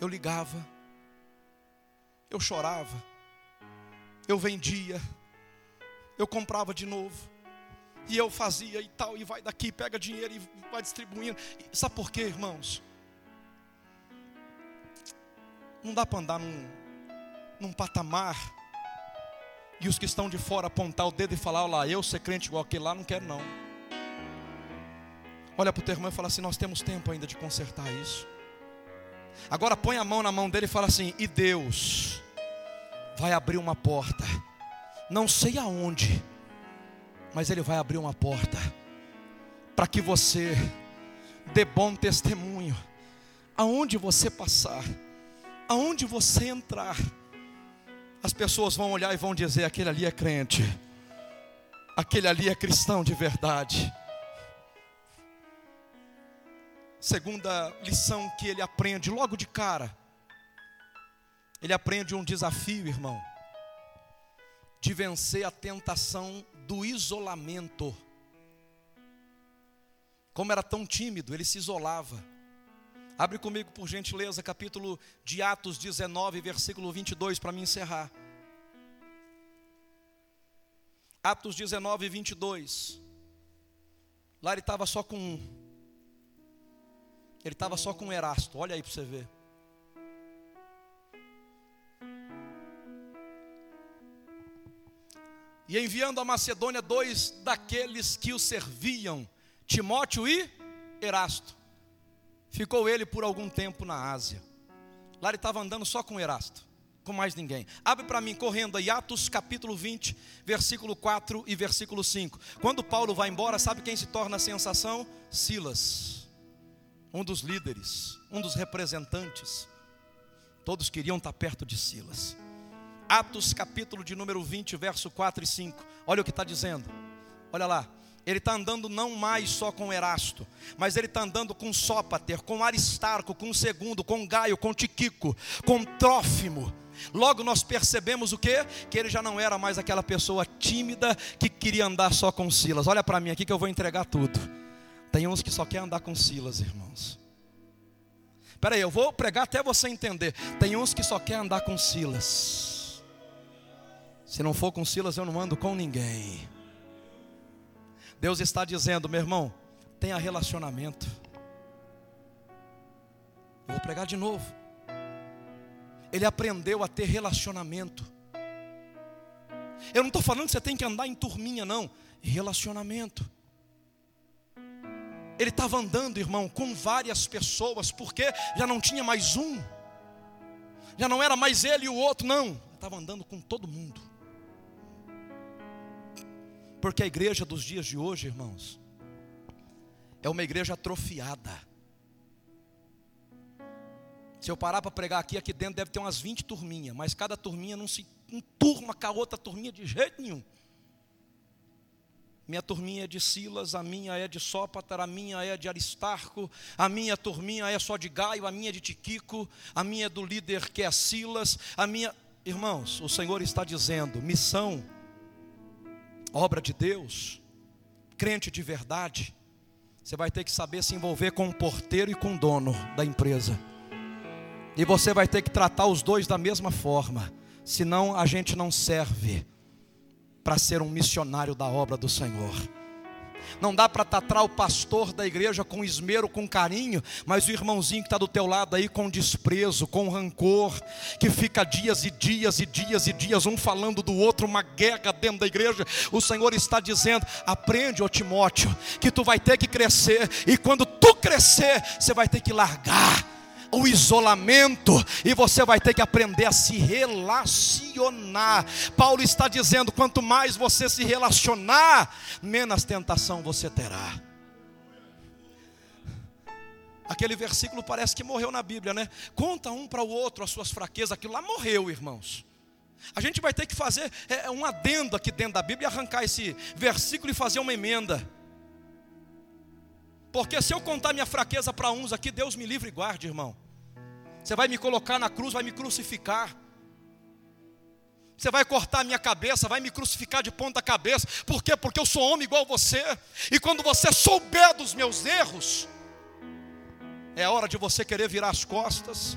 Eu ligava, eu chorava, eu vendia, eu comprava de novo, e eu fazia e tal, e vai daqui, pega dinheiro e vai distribuindo. E sabe por quê, irmãos? Não dá para andar num, num patamar e os que estão de fora apontar o dedo e falar: Olha lá, eu ser crente igual aquele lá, não quero não. Olha para o teu irmão e fala assim: Nós temos tempo ainda de consertar isso. Agora põe a mão na mão dele e fala assim: E Deus vai abrir uma porta, não sei aonde, mas Ele vai abrir uma porta, para que você dê bom testemunho, aonde você passar, aonde você entrar, as pessoas vão olhar e vão dizer: aquele ali é crente, aquele ali é cristão de verdade. Segunda lição que ele aprende logo de cara, ele aprende um desafio, irmão, de vencer a tentação do isolamento. Como era tão tímido, ele se isolava. Abre comigo, por gentileza, capítulo de Atos 19, versículo 22, para me encerrar. Atos 19, 22. Lá ele estava só com um. Ele estava só com Erasto, olha aí para você ver. E enviando a Macedônia dois daqueles que o serviam, Timóteo e Erasto. Ficou ele por algum tempo na Ásia. Lá ele estava andando só com Erasto, com mais ninguém. Abre para mim, correndo aí, Atos capítulo 20, versículo 4 e versículo 5. Quando Paulo vai embora, sabe quem se torna a sensação? Silas um dos líderes, um dos representantes. Todos queriam estar perto de Silas. Atos capítulo de número 20, verso 4 e 5. Olha o que está dizendo. Olha lá. Ele está andando não mais só com Erasto, mas ele está andando com Sópater, com Aristarco, com Segundo, com Gaio, com Tiquico, com Trófimo. Logo nós percebemos o que? Que ele já não era mais aquela pessoa tímida que queria andar só com Silas. Olha para mim aqui que eu vou entregar tudo. Tem uns que só querem andar com Silas, irmãos. Espera aí, eu vou pregar até você entender. Tem uns que só querem andar com Silas. Se não for com Silas, eu não ando com ninguém. Deus está dizendo, meu irmão, tenha relacionamento. Eu vou pregar de novo. Ele aprendeu a ter relacionamento. Eu não estou falando que você tem que andar em turminha, não. Relacionamento. Ele estava andando, irmão, com várias pessoas, porque já não tinha mais um, já não era mais ele e o outro, não, estava andando com todo mundo. Porque a igreja dos dias de hoje, irmãos, é uma igreja atrofiada. Se eu parar para pregar aqui, aqui dentro deve ter umas 20 turminhas, mas cada turminha não se turma com a outra turminha de jeito nenhum. Minha turminha é de Silas, a minha é de Sópater, a minha é de Aristarco, a minha turminha é só de Gaio, a minha é de Tiquico, a minha é do líder que é Silas, a minha. Irmãos, o Senhor está dizendo: missão, obra de Deus, crente de verdade, você vai ter que saber se envolver com o porteiro e com o dono da empresa, e você vai ter que tratar os dois da mesma forma. senão a gente não serve para ser um missionário da obra do Senhor. Não dá para tratar o pastor da igreja com esmero, com carinho, mas o irmãozinho que está do teu lado aí com desprezo, com rancor, que fica dias e dias e dias e dias, um falando do outro, uma guerra dentro da igreja. O Senhor está dizendo: aprende, ó Timóteo, que tu vai ter que crescer, e quando tu crescer, você vai ter que largar o isolamento e você vai ter que aprender a se relacionar. Paulo está dizendo: quanto mais você se relacionar, menos tentação você terá. Aquele versículo parece que morreu na Bíblia, né? Conta um para o outro as suas fraquezas, aquilo lá morreu, irmãos. A gente vai ter que fazer é, um adendo aqui dentro da Bíblia arrancar esse versículo e fazer uma emenda. Porque se eu contar minha fraqueza para uns aqui, Deus me livre e guarde, irmão. Você vai me colocar na cruz, vai me crucificar. Você vai cortar minha cabeça, vai me crucificar de ponta cabeça. Por quê? Porque eu sou homem igual você. E quando você souber dos meus erros, é hora de você querer virar as costas.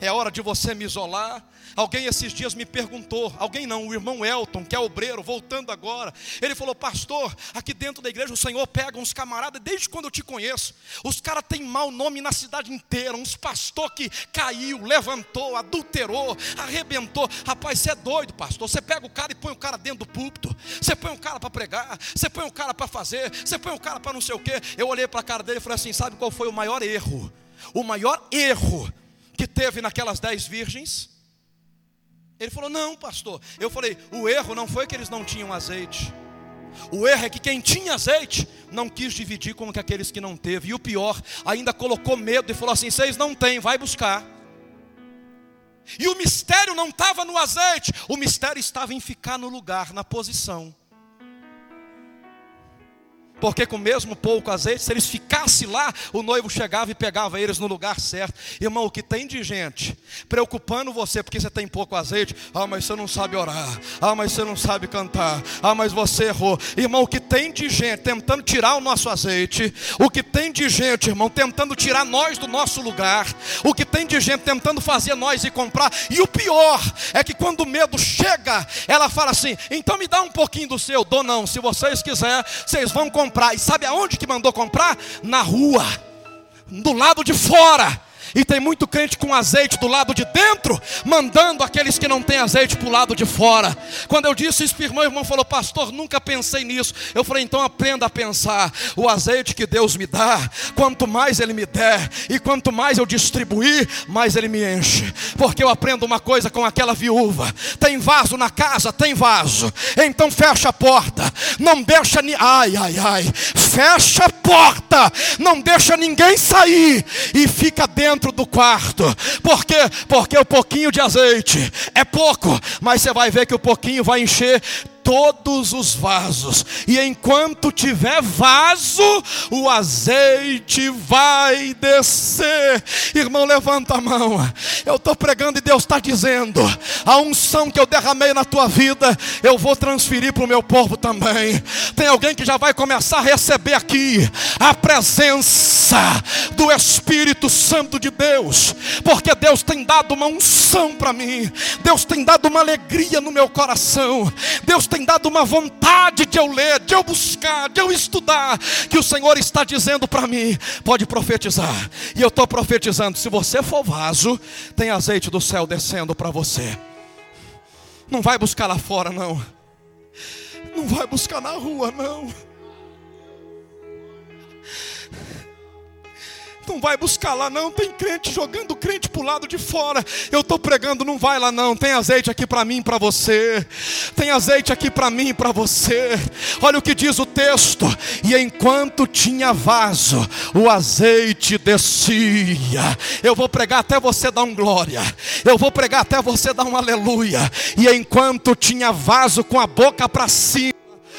É hora de você me isolar, Alguém esses dias me perguntou, alguém não, o irmão Elton, que é obreiro, voltando agora. Ele falou: Pastor, aqui dentro da igreja o Senhor pega uns camaradas, desde quando eu te conheço. Os caras têm mau nome na cidade inteira. Uns pastor que caiu, levantou, adulterou, arrebentou. Rapaz, você é doido, pastor. Você pega o cara e põe o cara dentro do púlpito. Você põe o cara para pregar. Você põe o cara para fazer. Você põe o cara para não sei o quê. Eu olhei para a cara dele e falei assim: Sabe qual foi o maior erro? O maior erro que teve naquelas dez virgens? Ele falou: Não, pastor. Eu falei: O erro não foi que eles não tinham azeite. O erro é que quem tinha azeite não quis dividir com aqueles que não teve. E o pior, ainda colocou medo e falou assim: Vocês não têm, vai buscar. E o mistério não estava no azeite, o mistério estava em ficar no lugar, na posição. Porque com mesmo pouco azeite, se eles ficassem lá, o noivo chegava e pegava eles no lugar certo. Irmão, o que tem de gente preocupando você porque você tem pouco azeite? Ah, mas você não sabe orar. Ah, mas você não sabe cantar. Ah, mas você errou. Irmão, o que tem de gente tentando tirar o nosso azeite? O que tem de gente, irmão, tentando tirar nós do nosso lugar? O que tem de gente tentando fazer nós ir comprar? E o pior é que quando o medo chega, ela fala assim: então me dá um pouquinho do seu. Dou não. Se vocês quiserem, vocês vão comprar comprar. E sabe aonde que mandou comprar? Na rua, do lado de fora. E tem muito crente com azeite do lado de dentro, mandando aqueles que não têm azeite para o lado de fora. Quando eu disse isso, irmão, o irmão falou, pastor, nunca pensei nisso. Eu falei, então aprenda a pensar. O azeite que Deus me dá, quanto mais Ele me der, e quanto mais eu distribuir, mais Ele me enche. Porque eu aprendo uma coisa com aquela viúva: tem vaso na casa, tem vaso. Então fecha a porta, não deixa ni. Ai, ai, ai. Fecha a porta, não deixa ninguém sair e fica dentro dentro do quarto. Por quê? Porque o pouquinho de azeite é pouco, mas você vai ver que o pouquinho vai encher todos os vasos, e enquanto tiver vaso, o azeite vai descer. Irmão, levanta a mão. Eu estou pregando e Deus está dizendo: a unção que eu derramei na tua vida, eu vou transferir para o meu povo também. Tem alguém que já vai começar a receber aqui a presença do Espírito Santo de Deus, porque Deus tem dado uma unção para mim, Deus tem dado uma alegria no meu coração, Deus tem tem dado uma vontade de eu ler, de eu buscar, de eu estudar, que o Senhor está dizendo para mim: pode profetizar. E eu estou profetizando: se você for vaso, tem azeite do céu descendo para você. Não vai buscar lá fora, não. Não vai buscar na rua, não. Não vai buscar lá não, tem crente jogando crente para o lado de fora. Eu estou pregando, não vai lá não. Tem azeite aqui para mim, para você. Tem azeite aqui para mim, para você. Olha o que diz o texto. E enquanto tinha vaso, o azeite descia. Eu vou pregar até você dar um glória. Eu vou pregar até você dar um aleluia. E enquanto tinha vaso com a boca para cima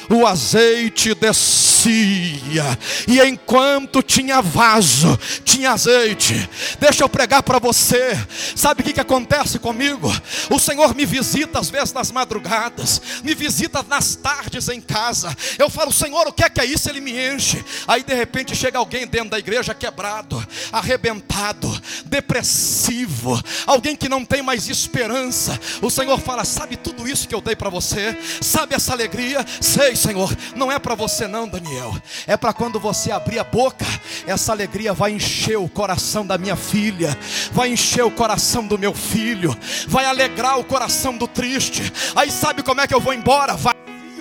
o azeite descia, e enquanto tinha vaso, tinha azeite. Deixa eu pregar para você. Sabe o que, que acontece comigo? O Senhor me visita às vezes nas madrugadas, me visita nas tardes em casa. Eu falo, Senhor, o que é que é isso? Ele me enche. Aí de repente chega alguém dentro da igreja quebrado, arrebentado, depressivo, alguém que não tem mais esperança. O Senhor fala: Sabe tudo isso que eu dei para você? Sabe essa alegria? Sei, Senhor. Não é para você, não, Daniel. É para quando você abrir a boca, essa alegria vai encher o coração da minha filha, vai encher o coração do meu filho, vai alegrar o coração do triste. Aí sabe como é que eu vou embora? Vai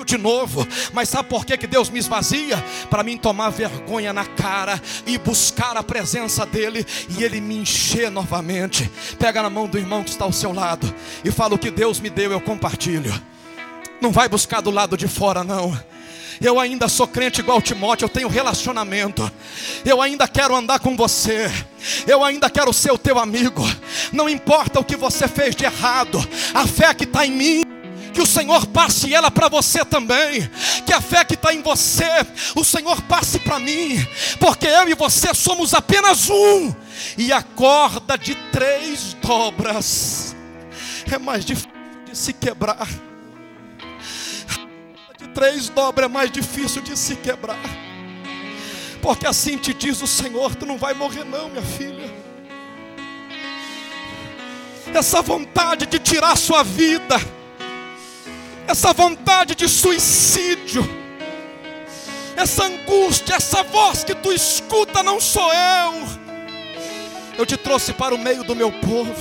de novo. Mas sabe por que, que Deus me esvazia? Para mim tomar vergonha na cara e buscar a presença dEle e Ele me encher novamente. Pega na mão do irmão que está ao seu lado e fala: O que Deus me deu, eu compartilho. Não vai buscar do lado de fora, não. Eu ainda sou crente igual Timóteo, eu tenho relacionamento. Eu ainda quero andar com você. Eu ainda quero ser o teu amigo. Não importa o que você fez de errado, a fé que está em mim que o Senhor passe ela para você também, que a fé que está em você, o Senhor passe para mim, porque eu e você somos apenas um, e a corda de três dobras é mais difícil de se quebrar. Três dobras é mais difícil de se quebrar, porque assim te diz o Senhor: tu não vai morrer, não, minha filha. Essa vontade de tirar sua vida, essa vontade de suicídio, essa angústia, essa voz que tu escuta, não sou eu. Eu te trouxe para o meio do meu povo,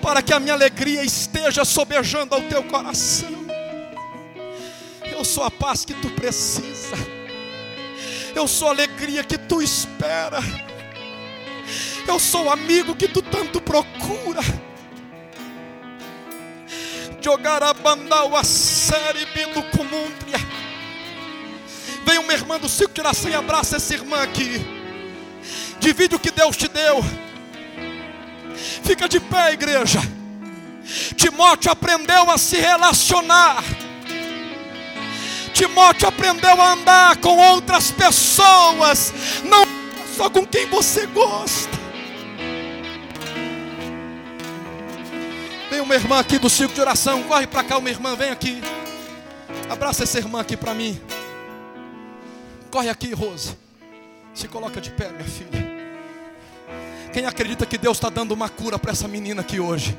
para que a minha alegria esteja sobejando ao teu coração. Eu sou a paz que tu precisa, eu sou a alegria que tu espera, eu sou o amigo que tu tanto procura jogar a série do Cumúndria. Vem uma irmã do Cico Tiração e abraça essa irmã aqui. Divide o que Deus te deu. Fica de pé, igreja. Timóteo aprendeu a se relacionar. Timóteo aprendeu a andar com outras pessoas, não só com quem você gosta. Tem uma irmã aqui do ciclo de oração. Corre para cá, uma irmã, vem aqui. Abraça essa irmã aqui para mim. Corre aqui, Rose. Se coloca de pé, minha filha. Quem acredita que Deus está dando uma cura para essa menina aqui hoje?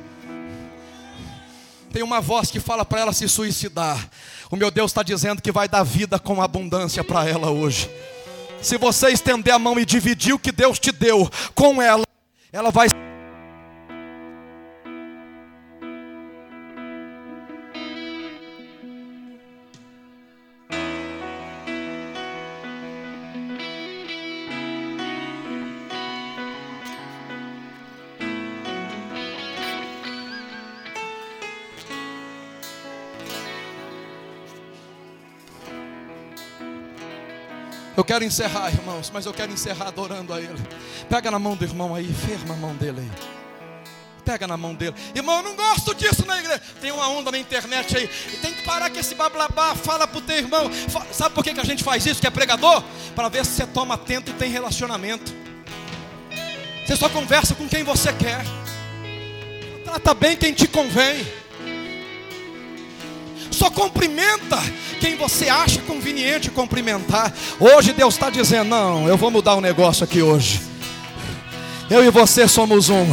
Tem uma voz que fala para ela se suicidar. O meu Deus está dizendo que vai dar vida com abundância para ela hoje. Se você estender a mão e dividir o que Deus te deu com ela, ela vai Eu quero encerrar, irmãos, mas eu quero encerrar adorando a Ele. Pega na mão do irmão aí, firma a mão dele aí. Pega na mão dele. Irmão, eu não gosto disso na igreja. Tem uma onda na internet aí. E tem que parar com esse bablabá. Fala pro teu irmão. Sabe por que, que a gente faz isso, que é pregador? Para ver se você toma atento e tem relacionamento. Você só conversa com quem você quer. Trata bem quem te convém. Só cumprimenta quem você acha conveniente cumprimentar. Hoje Deus está dizendo: não, eu vou mudar o um negócio aqui hoje. Eu e você somos um.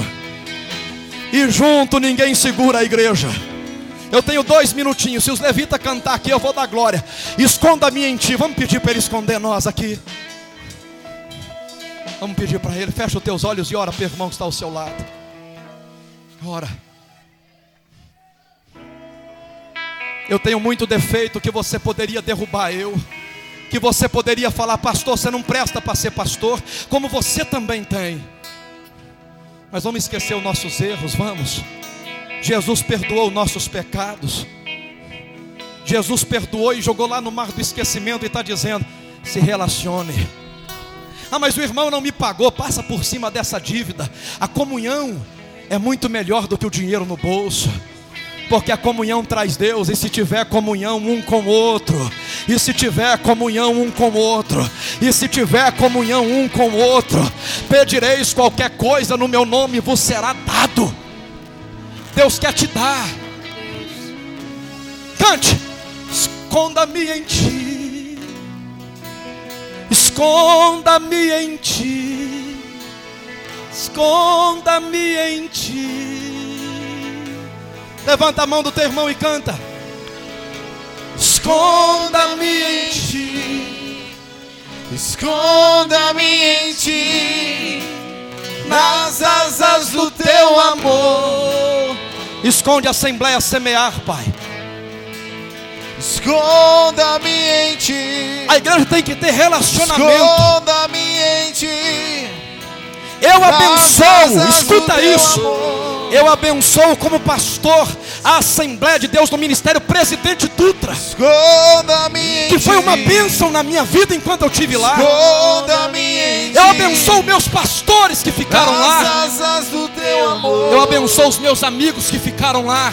E junto ninguém segura a igreja. Eu tenho dois minutinhos. Se os levitas cantar aqui, eu vou dar glória. Esconda-me em ti. Vamos pedir para ele esconder nós aqui. Vamos pedir para ele. Fecha os teus olhos e ora para o irmão que está ao seu lado. Ora. Eu tenho muito defeito que você poderia derrubar eu. Que você poderia falar, pastor, você não presta para ser pastor, como você também tem. Mas vamos esquecer os nossos erros, vamos. Jesus perdoou nossos pecados. Jesus perdoou e jogou lá no mar do esquecimento e está dizendo: se relacione. Ah, mas o irmão não me pagou, passa por cima dessa dívida. A comunhão é muito melhor do que o dinheiro no bolso. Porque a comunhão traz Deus, e se tiver comunhão um com o outro, e se tiver comunhão um com o outro, e se tiver comunhão um com o outro, pedireis qualquer coisa no meu nome, vos será dado. Deus quer te dar. Cante, esconda-me em ti, esconda-me em ti, esconda-me em ti. Levanta a mão do teu irmão e canta. Esconda-me em ti. Esconda-me em ti. Nas asas do teu amor. Esconde a Assembleia Semear, Pai. Esconda-me em ti. A igreja tem que ter relacionamento. Esconda-me em ti. Eu abençoo, escuta isso. Eu abençoo como pastor a Assembleia de Deus no Ministério Presidente Dutra. Que foi uma bênção na minha vida enquanto eu tive lá. Eu abençoo meus pastores que ficaram lá. Do. Eu abençoo os meus amigos que ficaram lá.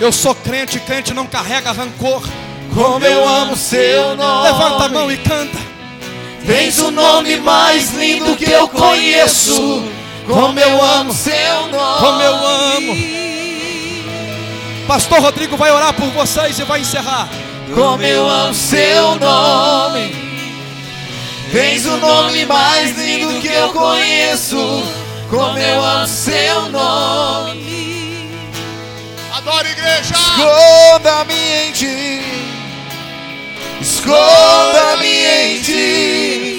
Eu sou crente, crente não carrega rancor. Como eu amo seu nome. Levanta a mão e canta. Tens o nome mais lindo que eu conheço. Como eu amo seu nome. Como eu amo. Pastor Rodrigo vai orar por vocês e vai encerrar. Como eu amo seu nome. Tens o nome mais lindo que eu conheço. Como eu amo seu nome. Adora igreja. Esconda-me em ti. Esconda-me em ti.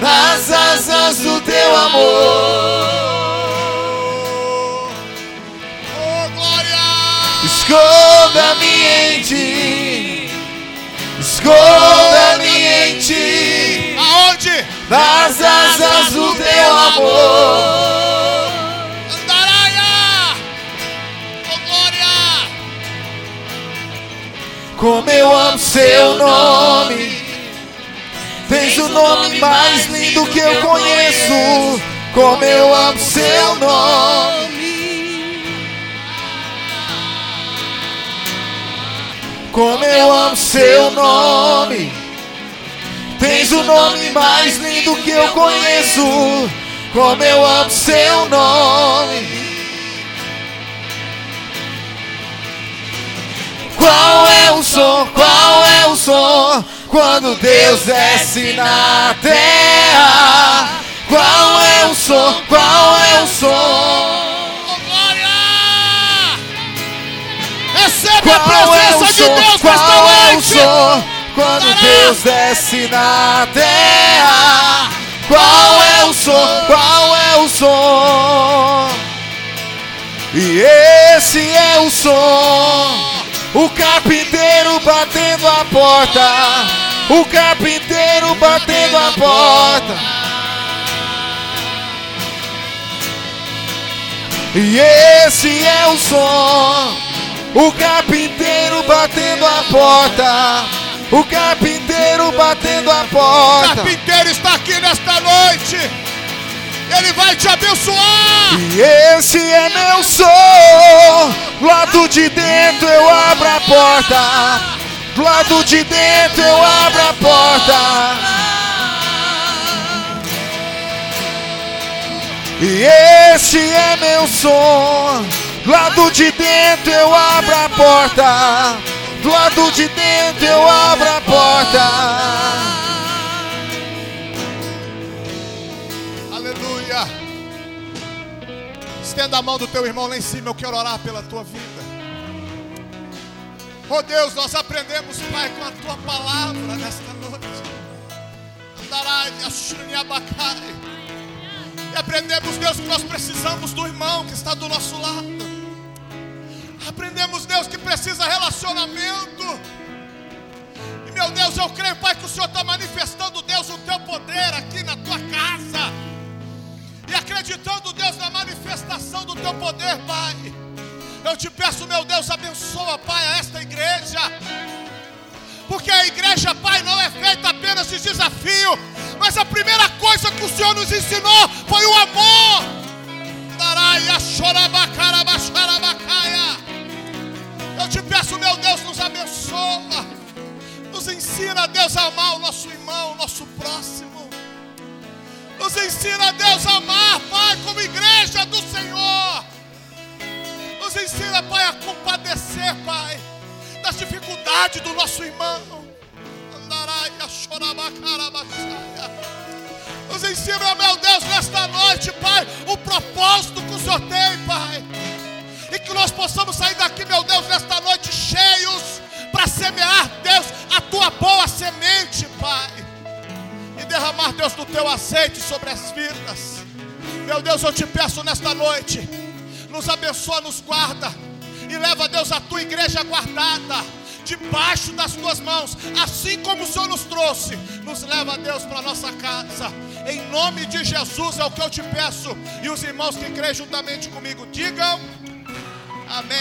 Nas asas do teu amor. Oh, glória. Esconda-me em ti. Esconda-me em ti. Aonde? Nas asas do teu amor. Andaraia. Oh, glória. Como eu amo seu nome. Tens o nome mais lindo que eu conheço. Como eu amo seu nome. Como eu amo seu nome. Tens o nome mais lindo que eu conheço. Como eu amo seu nome. Qual é o som? Qual é o som? Quando Deus desce na terra. Qual é o som? Qual é o som? Glória. Recebe a é presença de som? Deus Qual é o nesta som? noite. Quando Deus desce na terra. Qual é o som? Qual é o som? E esse é o som. O carpinteiro batendo a porta. O carpinteiro batendo a porta. E esse é o som. O carpinteiro batendo a porta. O carpinteiro batendo a O porta. carpinteiro está aqui nesta noite. Ele vai te abençoar. E esse é meu som. Do lado de dentro eu abro a porta. Do lado de dentro eu abro a porta. E esse é meu som. Do lado de dentro eu abro a porta. Do lado de dentro eu abro a porta. Aleluia. Estenda a mão do teu irmão lá em cima. Eu quero orar pela tua vida. Oh Deus, nós aprendemos, Pai, com a tua palavra nesta noite. E aprendemos, Deus, que nós precisamos do irmão que está do nosso lado. Aprendemos, Deus, que precisa relacionamento. E meu Deus, eu creio, Pai, que o Senhor está manifestando, Deus, o teu poder aqui na tua casa. E acreditando, Deus, na manifestação do teu poder, Pai. Eu te peço, meu Deus, abençoa, Pai, a esta igreja. Porque a igreja, Pai, não é feita apenas de desafio, mas a primeira coisa que o Senhor nos ensinou foi o amor. Eu te peço, meu Deus, nos abençoa. Nos ensina, Deus, a amar o nosso irmão, o nosso próximo. Nos ensina, Deus, a amar, Pai, como igreja do Senhor. Nos ensina, Pai, a compadecer, Pai, das dificuldades do nosso irmão. Nos ensina, meu Deus, nesta noite, Pai, o propósito que o Senhor tem, Pai. E que nós possamos sair daqui, meu Deus, nesta noite cheios para semear, Deus, a tua boa semente, Pai. E derramar, Deus, do teu azeite sobre as vidas. Meu Deus, eu te peço nesta noite, nos abençoa, nos guarda. E leva, Deus, a tua igreja guardada debaixo das tuas mãos, assim como o Senhor nos trouxe, nos leva, Deus, para nossa casa. Em nome de Jesus é o que eu te peço. E os irmãos que creem juntamente comigo, digam amém.